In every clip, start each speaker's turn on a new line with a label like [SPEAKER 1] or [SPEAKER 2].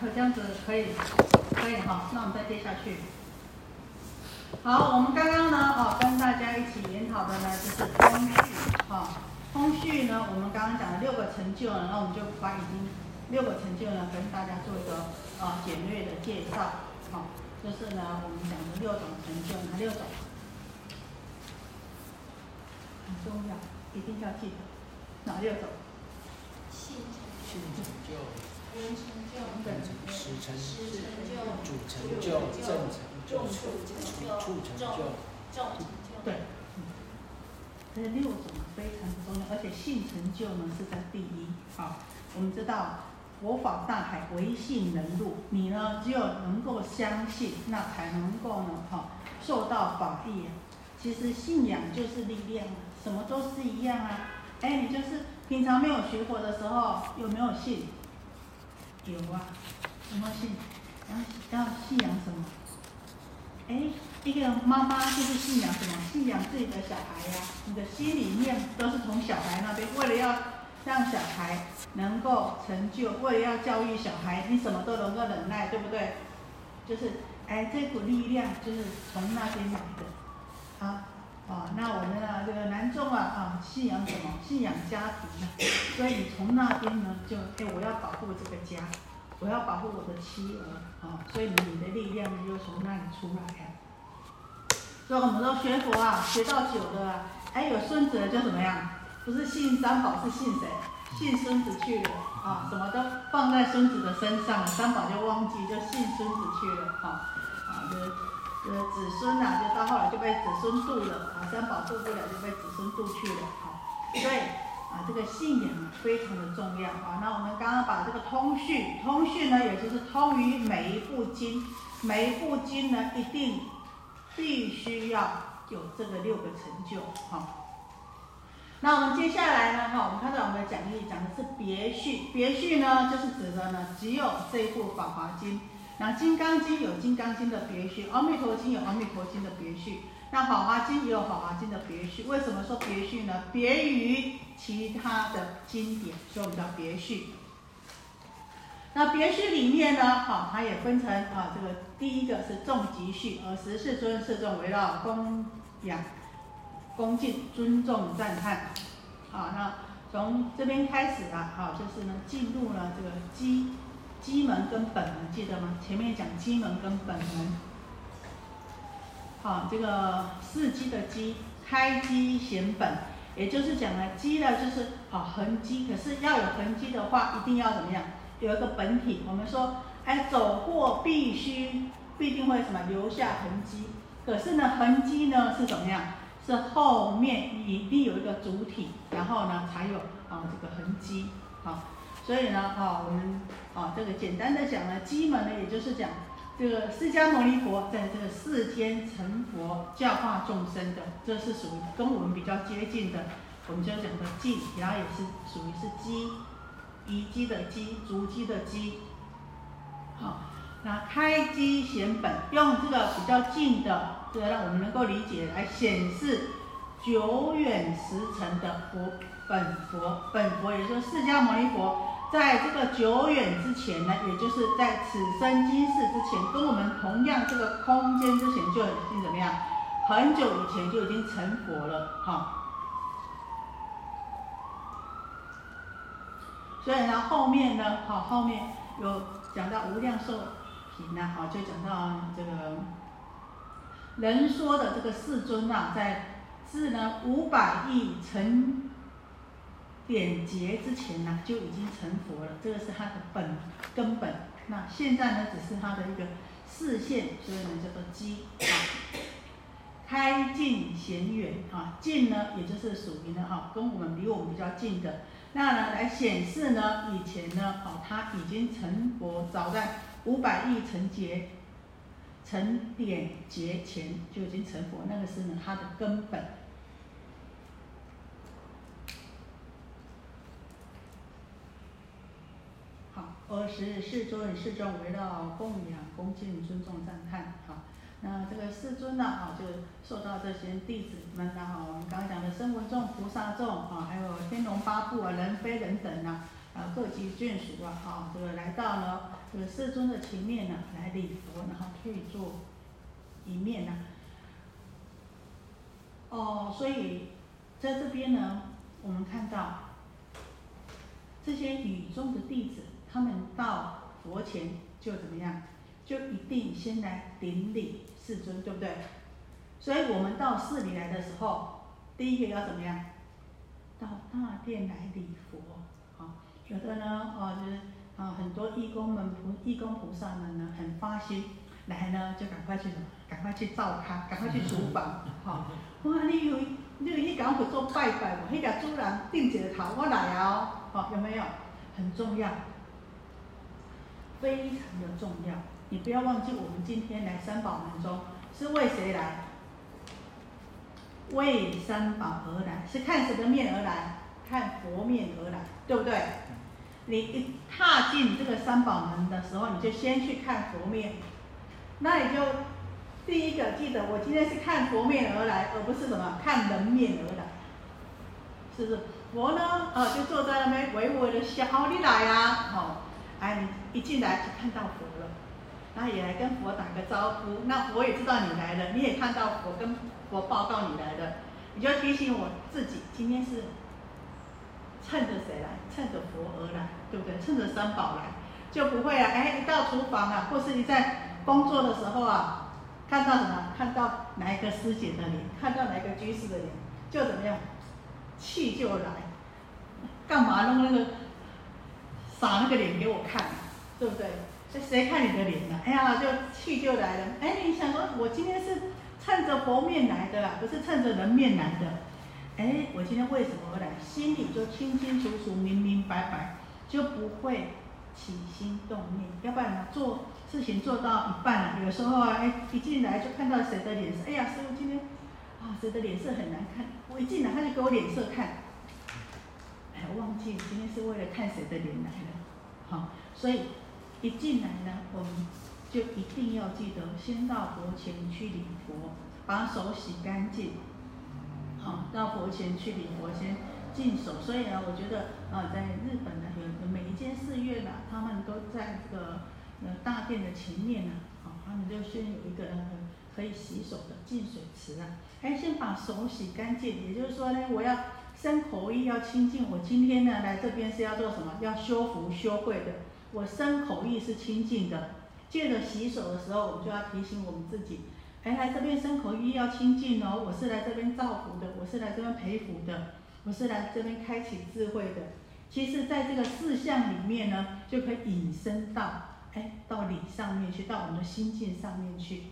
[SPEAKER 1] 可这样子可以，可以哈。那我们再接下去。好，我们刚刚呢，哦，跟大家一起研讨的呢，就是通序，哈。通序呢，我们刚刚讲了六个成就，然后我们就把已经六个成就呢，跟大家做一个啊简略的介绍，好，就是呢，我们讲的六种成就，哪六种？很重要，一定要记得哪六种？
[SPEAKER 2] 性
[SPEAKER 3] 性成就、
[SPEAKER 2] 人成就、
[SPEAKER 1] 对，
[SPEAKER 3] 实成
[SPEAKER 2] 就、
[SPEAKER 3] 主成就、正成就、
[SPEAKER 2] 处成就、
[SPEAKER 3] 处成就。
[SPEAKER 2] 众成就。
[SPEAKER 1] 对，嗯，这六种非常的重要，而且性成就呢是在第一。好，我们知道佛法大海，唯信能入，你呢只有能够相信，那才能够呢，哈，受到法益啊。其实信仰就是力量，什么都是一样啊。哎，你就是平常没有学佛的时候，有没有信？有啊，有没有信？要要信仰什么？哎，一个妈妈就是信仰什么？信仰自己的小孩呀。你的心里面都是从小孩那边，为了要让小孩能够成就，为了要教育小孩，你什么都能够忍耐，对不对？就是哎，这股力量就是从那边来的，啊。啊，那我们呢？这个男众啊，啊，信仰什么？信仰家庭呢？所以你从那边呢，就哎，我要保护这个家，我要保护我的妻儿，啊，所以你的力量呢，就从那里出来呀。所以我们说学佛啊，学到久了啊，哎，有孙子了就怎么样？不是信三宝，是信谁？信孙子去了啊，什么都放在孙子的身上了，三宝就忘记，就信孙子去了，啊，啊，就是。呃，子孙呐，就到后来就被子孙渡了啊，三宝渡不了，就被子孙渡去了。好，所以啊，这个信仰啊非常的重要啊。那我们刚刚把这个通序，通序呢，也就是通于每一部经，每一部经呢，一定必须要有这个六个成就。好，那我们接下来呢，哈，我们看到我们的讲义讲的是别序，别序呢，就是指的呢，只有这一部《法华经》。那《金刚经》有《金刚经》的别序，《阿弥陀经》有《阿弥陀经》的别序，那《法华经》也有《法华经》的别序。为什么说别序呢？别于其他的经典，所以我们叫别序。那别序里面呢，好，它也分成啊，这个第一个是众集序，而十四尊四众围绕供养、恭敬、尊重、赞叹。好，那从这边开始啊，好，就是呢，进入了这个基。机门跟本门记得吗？前面讲机门跟本门，好，这个四机的机，开机显本，也就是讲呢，机呢就是好痕迹，可是要有痕迹的话，一定要怎么样？有一个本体。我们说，哎，走过必须必定会什么留下痕迹，可是呢，痕迹呢是怎么样？是后面一定有一个主体，然后呢才有啊这个痕迹，好。所以呢，啊，我们啊，这个简单的讲呢，基本呢，也就是讲这个释迦牟尼佛在这个世间成佛教化众生的，这是属于跟我们比较接近的，我们就讲的基，然后也是属于是基，移基的基，足基的基。好，那开机显本，用这个比较近的，这个让我们能够理解来显示久远时辰的佛本佛，本佛也就是释迦牟尼佛。在这个久远之前呢，也就是在此生今世之前，跟我们同样这个空间之前就已经怎么样？很久以前就已经成佛了，哈。所以呢，后面呢，好，后面有讲到无量寿品呢，好，就讲到这个人说的这个世尊啊，在是呢五百亿成。点结之前呢，就已经成佛了，这个是他的本根本。那现在呢，只是他的一个视线，所以呢叫做机啊。开近显远啊，近呢也就是属于呢哈，跟我们离我们比较近的。那呢来显示呢，以前呢哦他已经成佛，早在五百亿成劫、成点劫前就已经成佛，那个是呢他的根本。二十世尊世尊围绕供养恭敬尊重赞叹，好，那这个世尊呢，啊，就受到这些弟子们呢，哈，我们刚刚讲的声闻众、菩萨众，啊，还有天龙八部啊、人非人等啊，啊各级眷属啊，啊这个来到了这个世尊的前面呢来礼佛，然后退坐一面呢。哦，所以在这边呢，我们看到这些语中的弟子，他们到佛前就怎么样，就一定先来顶礼世尊，对不对？所以我们到寺里来的时候，第一个要怎么样？到大殿来礼佛，啊，觉得呢，哦，就是啊，很多义工们菩义工菩萨们呢，很发心来呢，就赶快去什么？赶快去照他，赶快去厨房，哈！哇，你有你有去赶快做拜拜无？迄个主人顶一个头，我来啊！哦，有没有？很重要，非常的重要。你不要忘记，我们今天来三宝门中是为谁来？为三宝而来，是看谁的面而来？看佛面而来，对不对？你一踏进这个三宝门的时候，你就先去看佛面，那你就。第一个记得，我今天是看佛面而来，而不是什么看人面而来，是不是？佛呢，呃，就坐在那边微微的笑，你来啊，哦，哎，你一进来就看到佛了，然后也来跟佛打个招呼，那佛也知道你来了，你也看到佛跟佛报告你来了，你就提醒我自己，今天是趁着谁来？趁着佛而来，对不对？趁着三宝来，就不会啊，哎，一到厨房啊，或是你在工作的时候啊。看到什么？看到哪一个师姐的脸，看到哪一个居士的脸，就怎么样，气就来。干嘛弄那个傻那个脸给我看，对不对？这谁看你的脸呢？哎呀，就气就来了。哎，你想说，我今天是趁着佛面来的，不是趁着人面来的。哎，我今天为什么而来？心里就清清楚楚、明明白白，就不会起心动念。要不然呢，做。事情做到一半了，有时候啊，哎，一进来就看到谁的脸色，哎呀，师傅今天啊，谁的脸色很难看。我一进来他就给我脸色看，哎，忘记今天是为了看谁的脸来了，好，所以一进来呢，我们就一定要记得先到佛前去礼佛，把手洗干净，好，到佛前去礼佛先净手。所以呢，我觉得啊，在日本呢，有每一间寺院呢，他们都在这个。呃大殿的前面呢，好，他们就先有一个呃可以洗手的净水池啊，哎，先把手洗干净。也就是说呢，我要身口意要清净。我今天呢来这边是要做什么？要修福修慧的。我身口意是清净的。借着洗手的时候，我们就要提醒我们自己，哎，来这边身口意要清净哦。我是来这边造福的，我是来这边培福的，我是来这边开启智慧的。其实，在这个四项里面呢，就可以引申到。哎，到理上面去，到我们的心境上面去，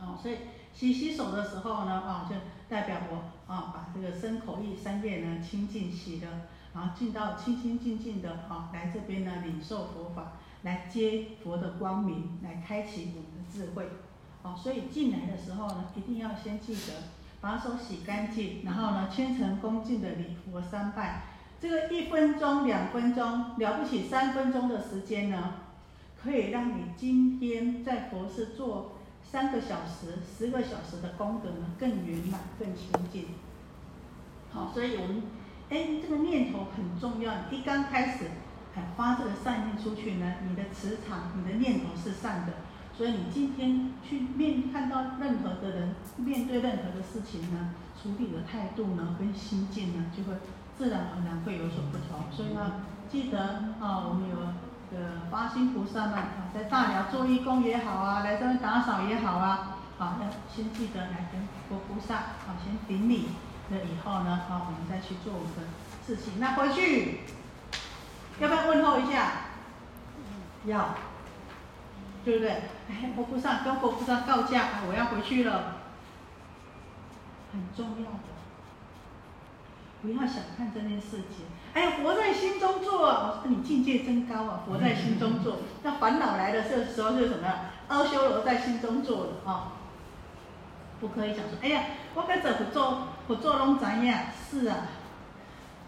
[SPEAKER 1] 哦，所以洗洗手的时候呢，啊，就代表我啊，把这个身口意三业呢清净洗了，然后进到清清净净的啊，来这边呢领受佛法，来接佛的光明，来开启我们的智慧，哦，所以进来的时候呢，一定要先记得把手洗干净，然后呢虔诚恭敬的礼佛三拜，这个一分钟、两分钟，了不起三分钟的时间呢。可以让你今天在佛寺做三个小时、十个小时的功德呢，更圆满、更清净。好，所以我们，哎，这个念头很重要。一刚开始，哎，发这个善念出去呢，你的磁场、你的念头是善的，所以你今天去面看到任何的人，面对任何的事情呢，处理的态度呢，跟心境呢，就会自然而然会有所不同。所以呢，记得啊，我们有。的发心菩萨们啊，在大寮做义工也好啊，来这边打扫也好啊，好要先记得来跟佛菩萨啊先顶礼，那以后呢，啊我们再去做我们的事情。那回去要不要问候一下？要，对不对？哎，佛菩萨跟佛菩萨告假，我要回去了，很重要的，不要小看这件事情。哎呀，佛在心中坐，我说你境界真高啊！佛在心中坐，那烦恼来的这时候是什么？阿修罗在心中坐的啊，不可以讲说，哎呀，我该怎佛做，佛做拢怎样？是啊，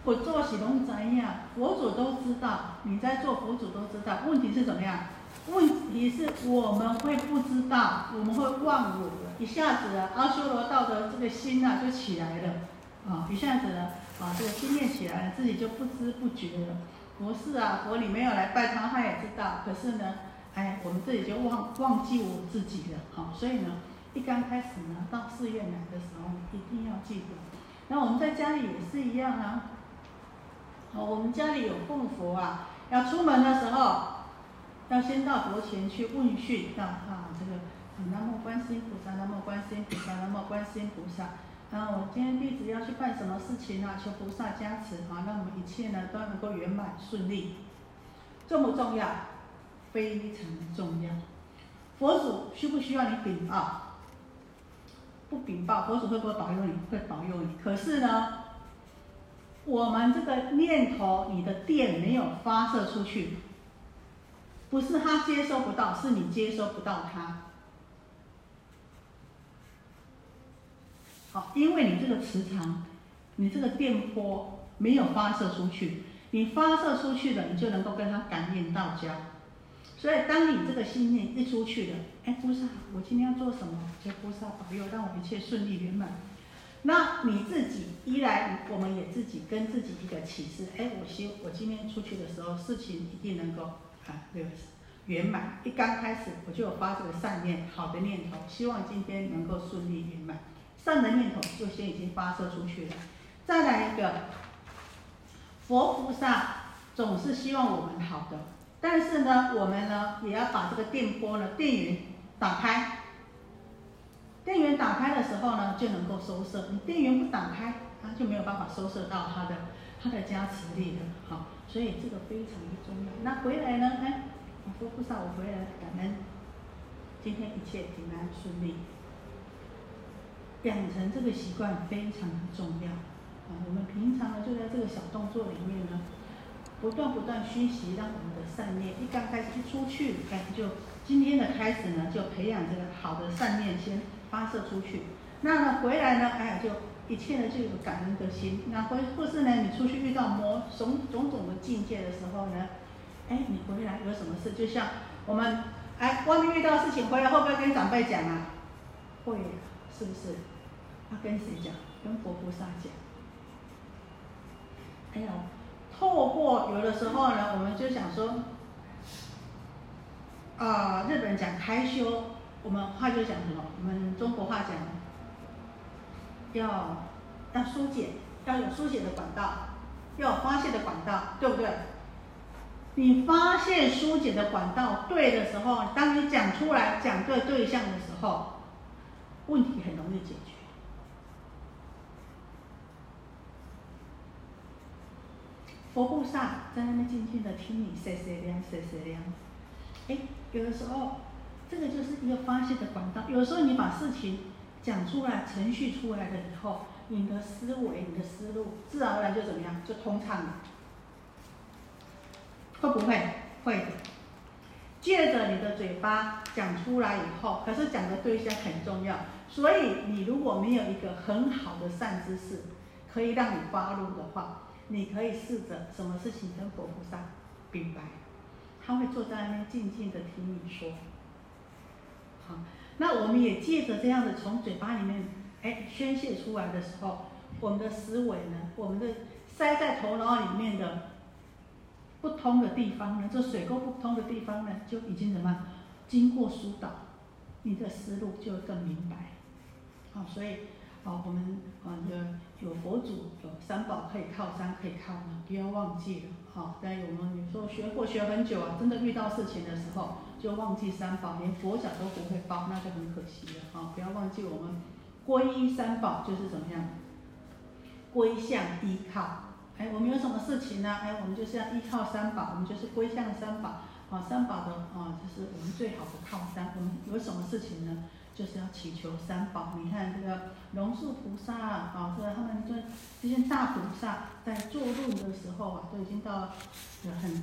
[SPEAKER 1] 佛做是拢怎样？佛祖都知道，你在做，佛祖都知道。问题是怎么样？问题是我们会不知道，我们会忘我，一下子阿修罗道的这个心啊就起来了，啊，一下子呢。啊，啊这个心念起来了，自己就不知不觉了。佛是啊，佛你没有来拜他，他也知道。可是呢，哎，我们自己就忘忘记我自己了，好，所以呢，一刚开始呢，到寺院来的时候，一定要记得。那我们在家里也是一样啊，哦，我们家里有供佛啊，要出门的时候，要先到佛前去问讯，啊啊，这个南无观世音菩萨，南无观世音菩萨，南无观世音菩萨。那，我今天弟子要去办什么事情啊？求菩萨加持啊，让我们一切呢都能够圆满顺利。重不重要？非常重要。佛祖需不需要你禀报？不禀报，佛祖会不会保佑你？会保佑你。可是呢，我们这个念头，你的电没有发射出去，不是他接收不到，是你接收不到他。好，因为你这个磁场，你这个电波没有发射出去，你发射出去了，你就能够跟他感应到家。所以，当你这个信念一出去了，哎，菩萨，我今天要做什么？求菩萨保佑，让我一切顺利圆满。那你自己依然，我们也自己跟自己一个启示，哎，我希我今天出去的时候，事情一定能够啊，这个圆满。一刚开始我就有发这个善念，好的念头，希望今天能够顺利圆满。善的念头就先已经发射出去了。再来一个，佛菩萨总是希望我们好的，但是呢，我们呢也要把这个电波呢电源打开。电源打开的时候呢，就能够收摄。你电源不打开，它就没有办法收摄到它的它的加持力的。好，所以这个非常的重要。那回来呢，哎，佛菩萨，我回来了感恩，今天一切平安顺利。养成这个习惯非常重要啊！我们平常呢就在这个小动作里面呢，不断不断熏习，让我们的善念一刚开始一出去，哎，就今天的开始呢，就培养这个好的善念先发射出去。那呢回来呢，哎，就一切呢就有感恩的心。那或或是呢，你出去遇到魔种种种的境界的时候呢，哎，你回来有什么事？就像我们哎外面遇到事情回来会不会跟长辈讲啊？会，是不是？跟谁讲？跟佛菩萨讲。哎呦，透过有的时候呢，我们就想说，啊，日本人讲开修，我们话就讲什么？我们中国话讲，要要疏解，要有疏解的管道，要有发泄的管道，对不对？你发现疏解的管道对的时候，当你讲出来讲对对象的时候，问题很容易解决。佛菩萨在那边静静的听你谁谁亮谁谁亮，哎，有的时候这个就是一个发泄的管道。有时候你把事情讲出来、程序出来了以后，你的思维、你的思路自然而然就怎么样，就通畅了。会不会？会的。借着你的嘴巴讲出来以后，可是讲的对象很重要，所以你如果没有一个很好的善知识，可以让你发怒的话。你可以试着什么事情跟佛菩萨明白，他会坐在那边静静的听你说。好，那我们也借着这样的从嘴巴里面哎宣泄出来的时候，我们的思维呢，我们的塞在头脑里面的不通的地方呢，这水沟不通的地方呢，就已经什么经过疏导，你的思路就更明白。好，所以。好，我们啊有有佛祖，有三宝可以靠山，可以靠呢，不要忘记了。好，但我们有时候学佛学很久啊，真的遇到事情的时候，就忘记三宝，连佛脚都不会抱，那就很可惜了。好，不要忘记我们皈依三宝就是怎么样，归向依靠。哎，我们有什么事情呢？哎，我们就是要依靠三宝，我们就是归向三宝。好，三宝的啊，就是我们最好的靠山。我们有什么事情呢？就是要祈求三宝，你看这个龙树菩萨啊，这他们这这些大菩萨在坐论的时候啊，都已经到了很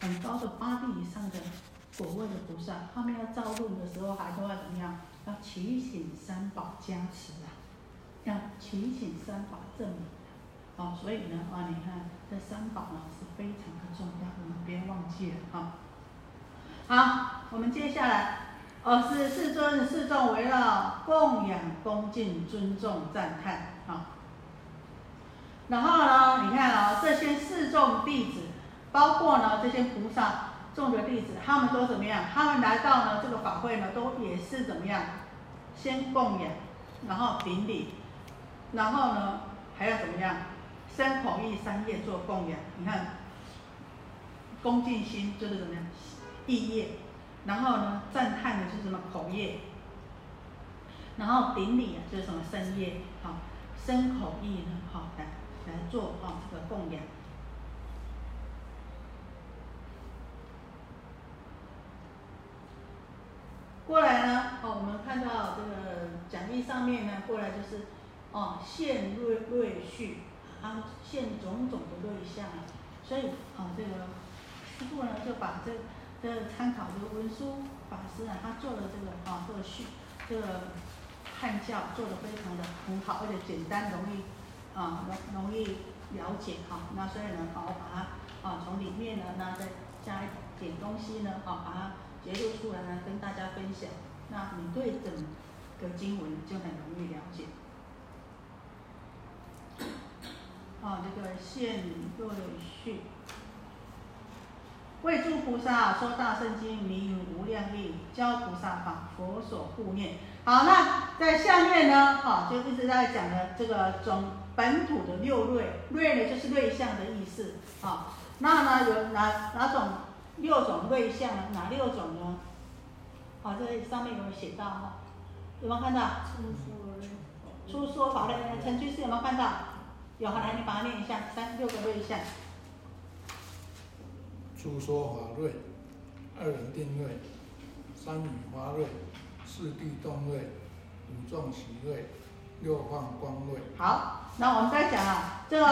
[SPEAKER 1] 很高的八地以上的果位的菩萨，他们要造论的时候，还都要怎么样？要祈请三宝加持啊，要祈请三宝证明啊，所以呢啊，你看这三宝呢是非常的重要，我们不要忘记了啊。好，我们接下来。哦，是世尊世众围绕供养恭敬尊重赞叹，好。然后呢，你看啊，这些世众弟子包括呢这些菩萨众的弟子，他们都怎么样？他们来到呢这个法会呢，都也是怎么样？先供养，然后顶礼，然后呢还要怎么样？身口意三业做供养。你看，恭敬心就是怎么样？意业，然后呢赞叹的是什么？口业，然后顶礼啊就是什么？身业，好，身口意呢，好来来做啊这个供养。过来呢，哦，我们看到这个讲义上面呢，过来就是哦，现瑞瑞序，啊，现种种的瑞相啊，所以啊，这个师傅呢就把这这参考这个文殊法师啊，他做的这个啊这个序这个汉教做的非常的很好，而且简单容易啊容容易了解哈，那所以呢，好把它啊从里面呢，那再加一点东西呢，好把它。揭露出来呢，跟大家分享。那你对整个经文就很容易了解。啊，这个现对序，为诸菩萨说大圣经，名无量力，教菩萨法，佛所护念。好，那在下面呢，好，就一直在讲的这个总本土的六瑞，瑞呢就是瑞相的意思。好，那呢有哪哪种？六种瑞相，哪六种呢？好，这上面有写到哈，有没有看到？
[SPEAKER 2] 出说。
[SPEAKER 1] 出说法的，陈居士有没有看到？有，来你把它念一下，三六个瑞相。
[SPEAKER 4] 出说法瑞，二人定瑞，三语华瑞，四地动瑞，五众喜瑞，六放光瑞。
[SPEAKER 1] 好。那我们再讲啊，这个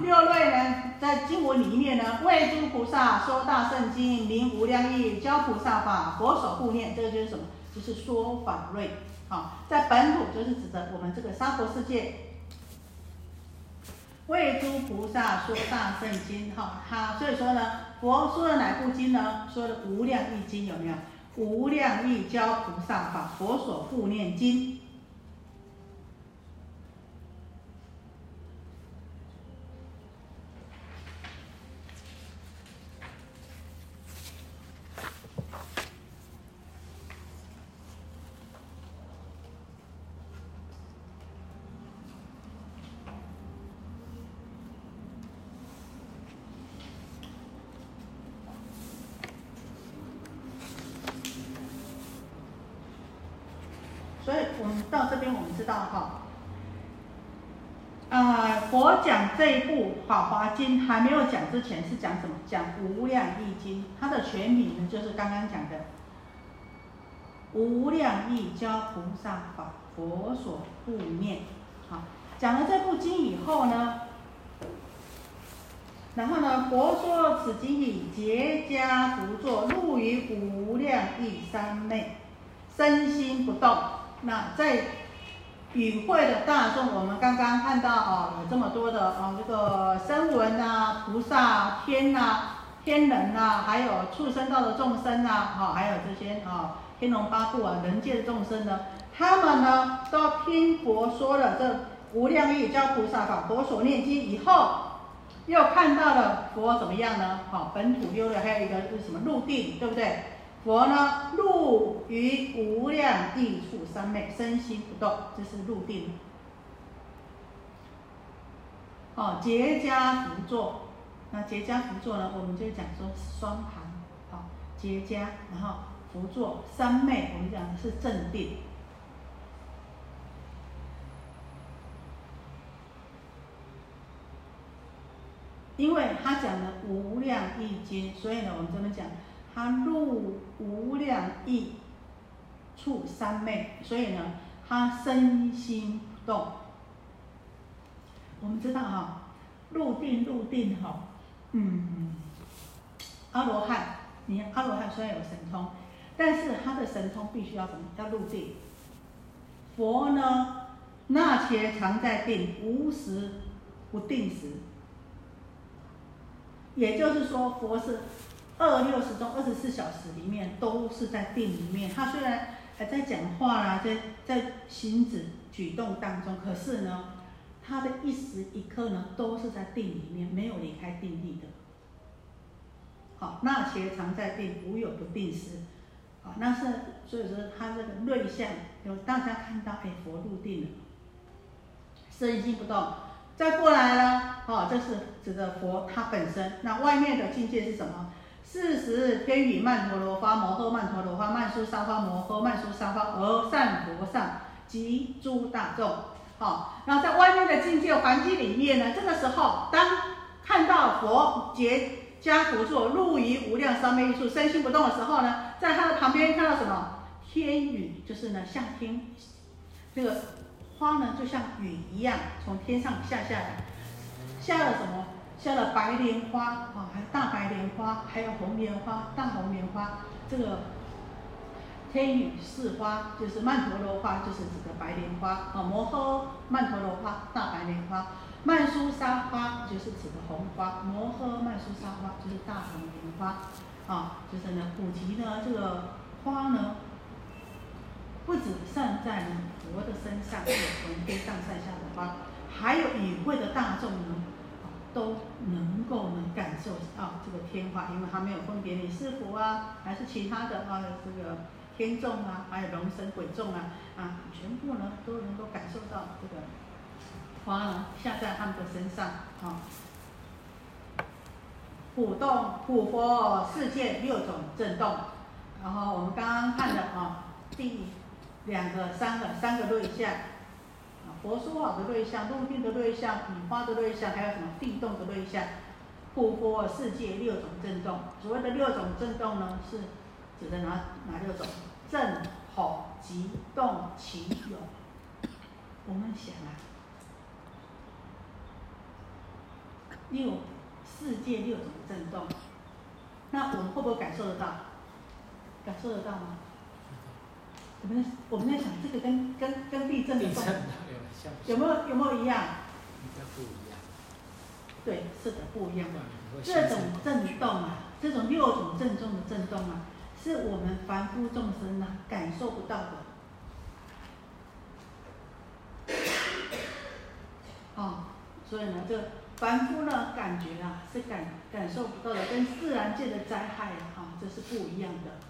[SPEAKER 1] 六瑞呢，在经文里面呢，为诸菩萨说大圣经，名无量义，教菩萨法，佛所护念，这个就是什么？就是说法瑞。好，在本土就是指的我们这个娑婆世界，为诸菩萨说大圣经。哈，好，所以说呢，佛说的哪部经呢？说的无量易经有没有？无量易教菩萨法，佛所护念经。到这边我们知道哈，呃，佛讲这一部《法华经》还没有讲之前是讲什么？讲《无量义经》，它的全名呢就是刚刚讲的《无量义教菩萨法佛所护念》。好，讲了这部经以后呢，然后呢，佛说此经以结跏不坐，入于无量义三昧，身心不动。那在与会的大众，我们刚刚看到哦，有这么多的啊，这个声闻啊、菩萨、天呐、天人呐，还有畜生道的众生呐，哈，还有这些啊，天龙八部啊，人界的众生呢，他们呢都听佛说了这无量义教菩萨法，佛所念经以后，又看到了佛怎么样呢？好，本土六六，还有一个是什么入定，对不对？佛呢，入于无量地处三昧，身心不动，这是入定。哦，结跏趺坐，那结跏趺坐呢，我们就讲说双盘，好，结跏，然后趺坐，三昧，我们讲的是正定。因为他讲的无量易经，所以呢，我们这么讲。他入无量意处三昧，所以呢，他身心不动。我们知道哈，入定入定哈，嗯，阿罗汉，你阿罗汉虽然有神通，但是他的神通必须要什么？要入定。佛呢，那些常在定，无时不定时。也就是说，佛是。二六十中二十四小时里面都是在定里面，他虽然还在讲话啦，在在行止举动当中，可是呢，他的一时一刻呢都是在定里面，没有离开定力的。好，那且常在定，无有不定时。啊，那是所以说他这个瑞相有大家看到，哎，佛入定了，身心不动。再过来呢，哦，这是指的佛他本身。那外面的境界是什么？四十天雨曼陀罗花摩诃曼陀罗花曼殊沙花摩诃曼殊沙花而善佛上及诸大众。好，那在外面的境界环境里面呢，这个时候当看到佛结家福座入于无量三昧一处，身心不动的时候呢，在他的旁边看到什么？天雨，就是呢，像天这个花呢，就像雨一样从天上下下来，下了什么？下了白莲花啊，还有大白莲花，还有红莲花、大红莲花。这个天女四花就是曼陀罗花，就是指的白莲花啊，摩诃曼陀罗花、大白莲花。曼殊沙花就是指的红花，摩诃曼殊沙花就是大红莲花，啊，就是呢菩提呢这个花呢，不止散在佛的身上，有从天上散下的花，还有与会的大众呢，都能够能感受到这个天花，因为它没有分别你是佛啊，还是其他的啊这个天众啊，还有龙神鬼众啊，啊全部呢都能够感受到这个。花呢下在他们的身上啊，普动普佛世界六种震动，然后我们刚刚看的啊，第两个、三个、三个对象啊，佛说好的对象、入定的对象、雨花的对象，还有什么地动的对象？护佛世界六种震动，所谓的六种震动呢，是指的哪哪六种？震、吼、急、动、起、涌。我们想啊。六世界六种震动，那我们会不会感受得到？感受得到吗？我们我们在想，这个跟跟跟地震的动有没有有没有一样？
[SPEAKER 3] 应该不一样。
[SPEAKER 1] 对，是的，不一样。这种震动啊，这种六种震动的震动啊，是我们凡夫众生啊感受不到的。哦，所以呢，这。凡夫呢，感觉啊是感感受不到的，跟自然界的灾害啊，这是不一样的。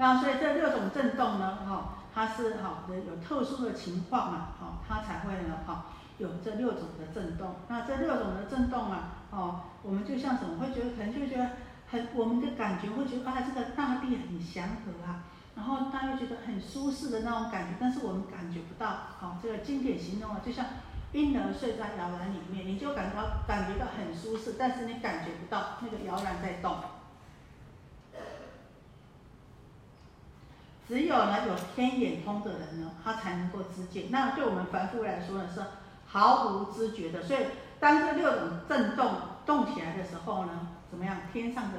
[SPEAKER 1] 那所以这六种震动呢，哈，它是哈有特殊的情况嘛，哈，它才会呢，哈，有这六种的震动。那这六种的震动啊，哦，我们就像什么，会觉得可能就觉得很，我们的感觉会觉得啊，这个大地很祥和啊。然后大家觉得很舒适的那种感觉，但是我们感觉不到。好，这个经典形容啊，就像婴儿睡在摇篮里面，你就感到感觉到很舒适，但是你感觉不到那个摇篮在动。只有呢有天眼通的人呢，他才能够知见。那对我们凡夫来说呢，是毫无知觉的。所以当这六种震动动起来的时候呢，怎么样？天上的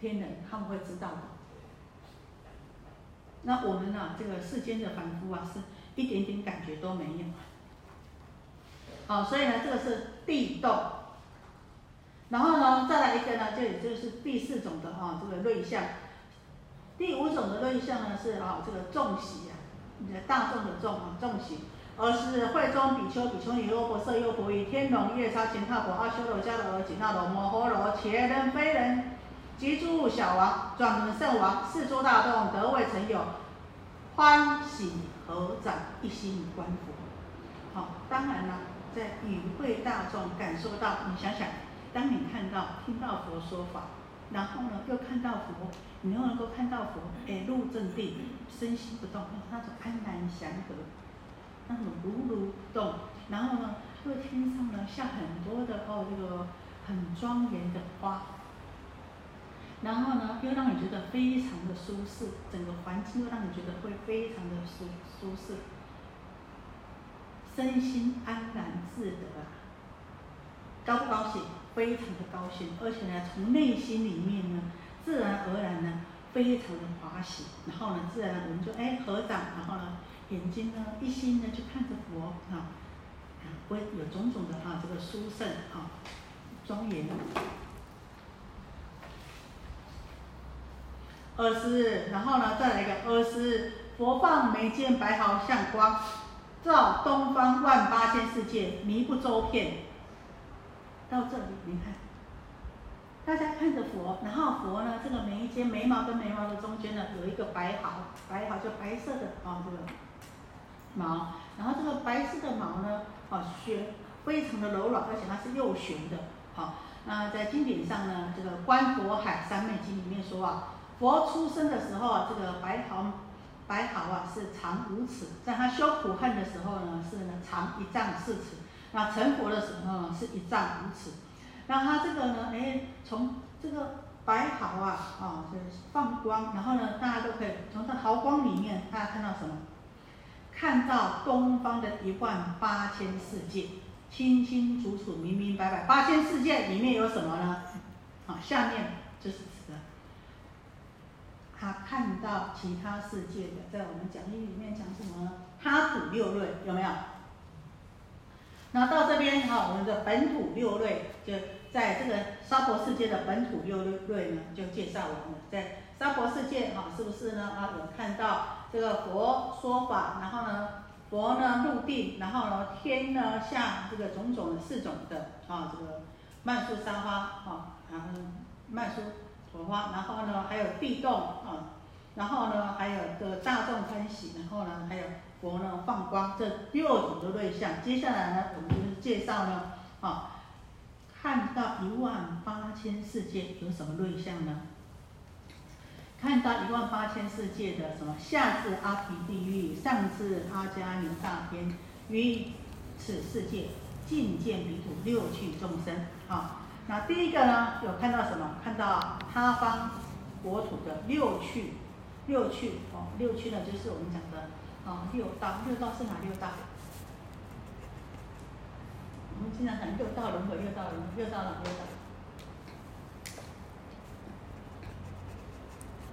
[SPEAKER 1] 天人他们会知道的。那我们呢？这个世间的凡夫啊，是一点点感觉都没有。好，所以呢，这个是地动。然后呢，再来一个呢，这里就是第四种的哈，这个瑞相。第五种的论相呢是啊，这个众喜啊，大众的众啊，众喜。而是会中比丘、比丘尼、优婆塞、优婆夷、天龙、夜叉、乾闼婆、阿修罗、迦罗、紧那罗、摩诃罗、伽人、非人。及诸小王、转轮圣王、四诸大众得未曾有，欢喜合掌，一心观佛。好，当然了，在与会大众感受到，你想想，当你看到、听到佛说法，然后呢又看到佛，你又能够看到佛，哎，入正定，身心不动，那种安然祥和，那种如如不动，然后呢，这个天上呢下很多的哦，这个很庄严的花。然后呢，又让你觉得非常的舒适，整个环境又让你觉得会非常的舒舒适，身心安然自得，高不高兴？非常的高兴，而且呢，从内心里面呢，自然而然呢，非常的欢喜。然后呢，自然我们就哎合掌，然后呢，眼睛呢一心呢就看着佛啊，会有种种的啊这个殊胜啊庄严。二十，然后呢，再来一个二十，佛放眉间白毫相光，照东方万八千世界，迷不周遍。到这里，你看，大家看着佛，然后佛呢，这个眉间眉毛跟眉毛的中间呢，有一个白毫，白毫就白色的啊、这个毛，然后这个白色的毛呢，啊旋非常的柔软，而且它是右旋的，好、那在经典上呢，这个《观佛海三昧经》里面说啊，佛出生的时候啊，这个白毫白毫啊是长五尺，在他修苦恨的时候呢，是呢长一丈四尺。那成佛的时候，是一丈五尺。那他这个呢，哎，从这个白毫啊，啊，就是放光，然后呢，大家都可以从这毫光里面，大家看到什么？看到东方的一万八千世界，清清楚楚、明明白白。八千世界里面有什么呢？啊，下面就是指的他看到其他世界的，在我们讲义里面讲什么呢？他土六论有没有？那到这边哈、我们的本土六类就在这个娑婆世界的本土六类呢，就介绍完了。在娑婆世界哈、是不是呢？啊，有看到这个佛说法，然后呢，佛呢入定，然后呢天呢下这个种种的四种的啊，这个曼殊沙花啊，然后曼殊陀花，然后呢还有地动啊，然后呢还有这个大众欢喜，然后呢还有。佛呢放光，这六种的瑞相。接下来呢，我们就是介绍呢，啊，看到一万八千世界有什么瑞相呢？看到一万八千世界的什么？下至阿鼻地狱，上至阿迦尼大天，于此世界尽见彼土六趣众生。啊，那第一个呢，有看到什么？看到他方国土的六趣，六趣哦，六趣呢，就是我们讲的。啊，六道，六道是哪六道？我们经常讲六道轮回，六道轮回，六道哪六道？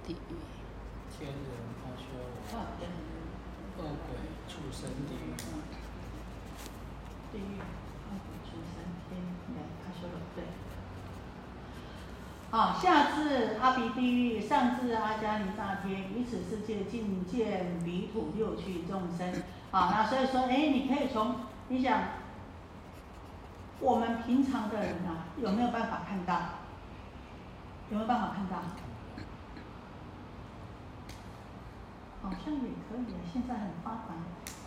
[SPEAKER 3] 地狱、天人、阿修罗、恶鬼、畜生、地狱。
[SPEAKER 1] 地狱、恶鬼、畜生、天人、阿修罗，对。啊，下至阿鼻地狱，上至阿迦尼大天，于此世界尽见离土六趣众生。啊，那所以说，哎，你可以从你想，我们平常的人啊，有没有办法看到？有没有办法看到？好像也可以啊，现在很发达。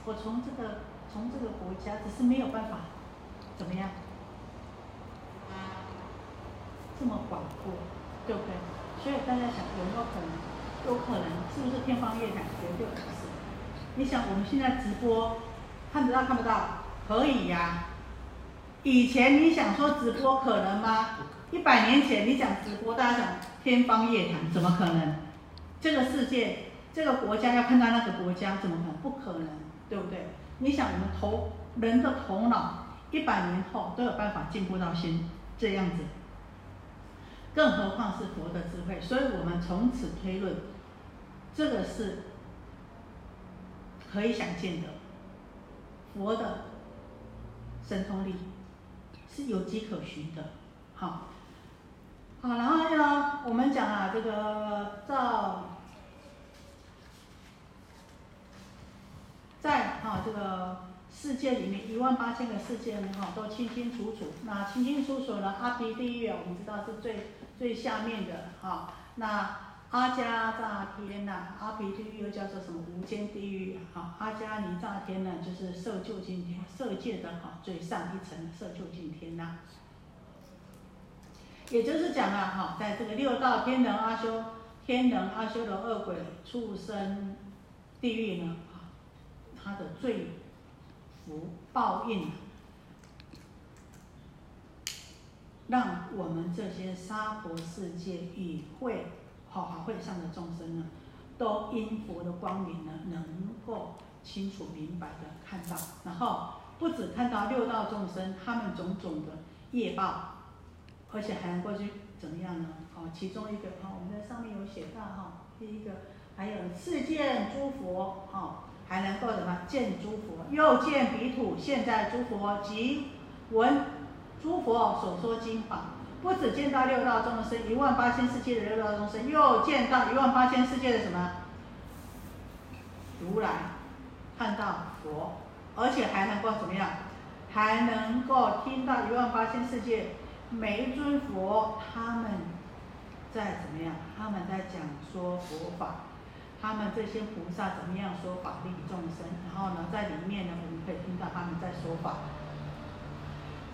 [SPEAKER 1] 我从这个从这个国家，只是没有办法，怎么样？这么广阔，对不对？所以大家想有没有可能？有可能，是不是天方夜谭？绝对不是。你想我们现在直播，看得到看不到？可以呀、以前你想说直播可能吗？一百年前你想直播，大家讲天方夜谭，怎么可能？这个世界，这个国家要看到那个国家，怎么可能？不可能，对不对？你想我们头人的头脑，一百年后都有办法进步到现这样子。更何况是佛的智慧，所以我们从此推论，这个是可以想见的。佛的神通力是有迹可循的，好，好，然后呢，我们讲啊，这个照在啊、这个世界里面一万八千个世界呢，哈、都清清楚楚。那清清楚楚呢，阿毗地狱啊，我们知道是最最下面的哈、那阿迦扎天呐、阿毗地狱又叫做什么无间地狱啊？阿迦尼扎天呢，就是色究竟天，色界的哈、最上一层色究竟天呐、也就是讲啊，哈，在这个六道天人阿修、天人阿修罗、恶鬼、畜生、地狱呢，啊，它的罪福报应，让我们这些娑婆世界与会好好会上的众生呢，都因佛的光明呢，能够清楚明白的看到，然后不止看到六道众生他们种种的业报，而且还能够去怎么样呢？哦，其中一个哦，我们在上面有写到哈，第一个还有世见诸佛哦，还能够什么见诸佛，又见彼土现在诸佛及闻诸佛所说经法。不只见到六道众生，一万八千世界的六道众生，又见到一万八千世界的什么如来，看到佛，而且还能够怎么样？还能够听到一万八千世界每一尊佛他们在怎么样？他们在讲说佛法，他们这些菩萨怎么样说法利众生？然后呢，在里面呢，我们可以听到他们在说法。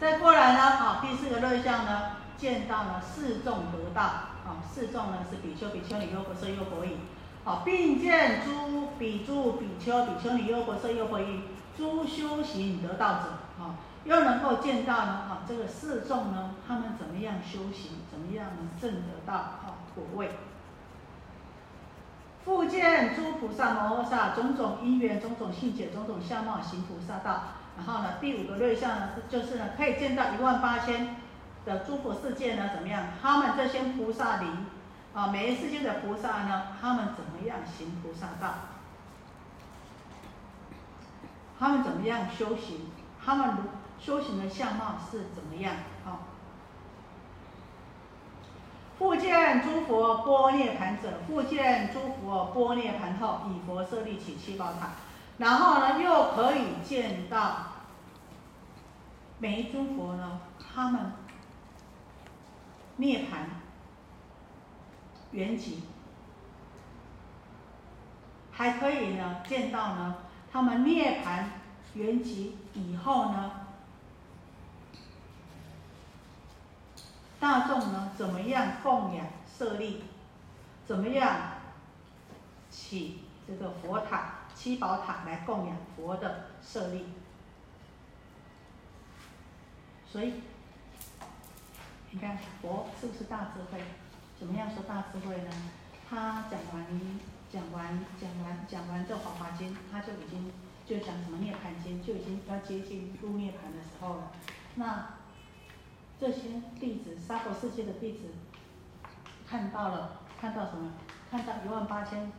[SPEAKER 1] 再过来呢，啊，第四个类象呢，见到呢四众得道，啊，四众呢是比丘、比丘尼、优婆塞、优婆夷，啊，并见诸比诸、比丘、比丘尼、优婆塞、优婆夷，诸修行得道者，啊，又能够见到呢，啊，这个四众呢，他们怎么样修行，怎么样能证得到啊果位。复见诸菩萨摩诃萨种种因缘、种种性解、种种相貌行菩萨道。然后呢，第五个瑞相呢，是就是呢，可以见到一万八千的诸佛世界呢，怎么样？他们这些菩萨灵啊，每一世界的菩萨呢，他们怎么样行菩萨道？他们怎么样修行？他们如修行的相貌是怎么样？啊？复见诸佛波涅盘者，复见诸佛波涅盘后，以佛舍利起七宝塔。然后呢，又可以见到每一尊佛呢，他们涅盘圆寂，还可以呢见到呢，他们涅盘圆寂以后呢，大众呢怎么样供养舍利，怎么样起这个佛塔？七宝塔来供养佛的舍利，所以你看佛是不是大智慧？怎么样说大智慧呢？他讲完讲完讲完讲完这《华华经》，他就已经就讲什么《涅盘经》，就已经要接近入涅盘的时候了。那这些弟子，娑婆世界的弟子看到了，看到什么？看到一万八千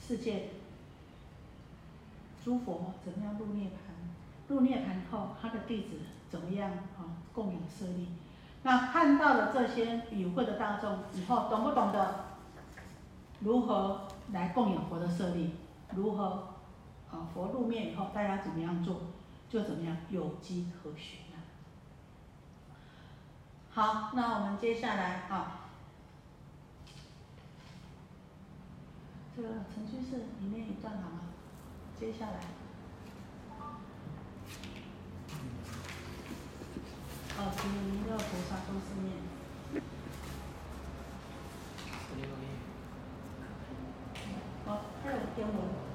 [SPEAKER 1] 世界。诸佛怎么样入涅盘？入涅盘后，他的弟子怎么样啊？供养舍利。那看到了这些与会的大众以后，懂不懂得如何来供养佛的舍利？如何啊？佛入灭以后，大家怎么样做？就怎么样有机可循啊？好，那我们接下来啊，这个程序是里面一段好吗？接下来，哦，请弥勒菩萨都是念。好，还有点文。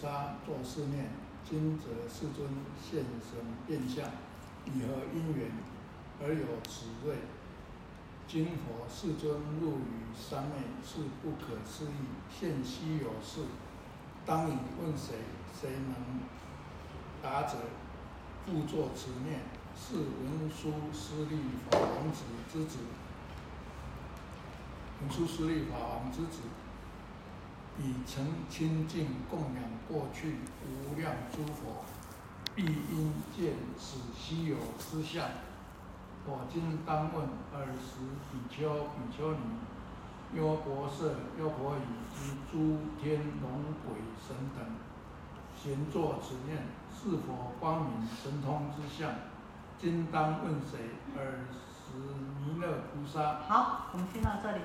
[SPEAKER 4] 沙作四念：今则世尊现身变相。以何因缘而有此瑞？今佛世尊入于三昧，是不可思议，现稀有事。当以问谁？谁能答者？复作此念：是文殊师利法王子之子。文殊师利法王之子，以诚清净供养过去无量诸佛。必因见此稀有之相，我今当问尔时比丘、比丘尼、优婆塞、优婆夷及诸天龙鬼神等，闲作此念：是否光明神通之相？今当问谁？尔时弥勒菩萨。
[SPEAKER 1] 好，我们听到这里。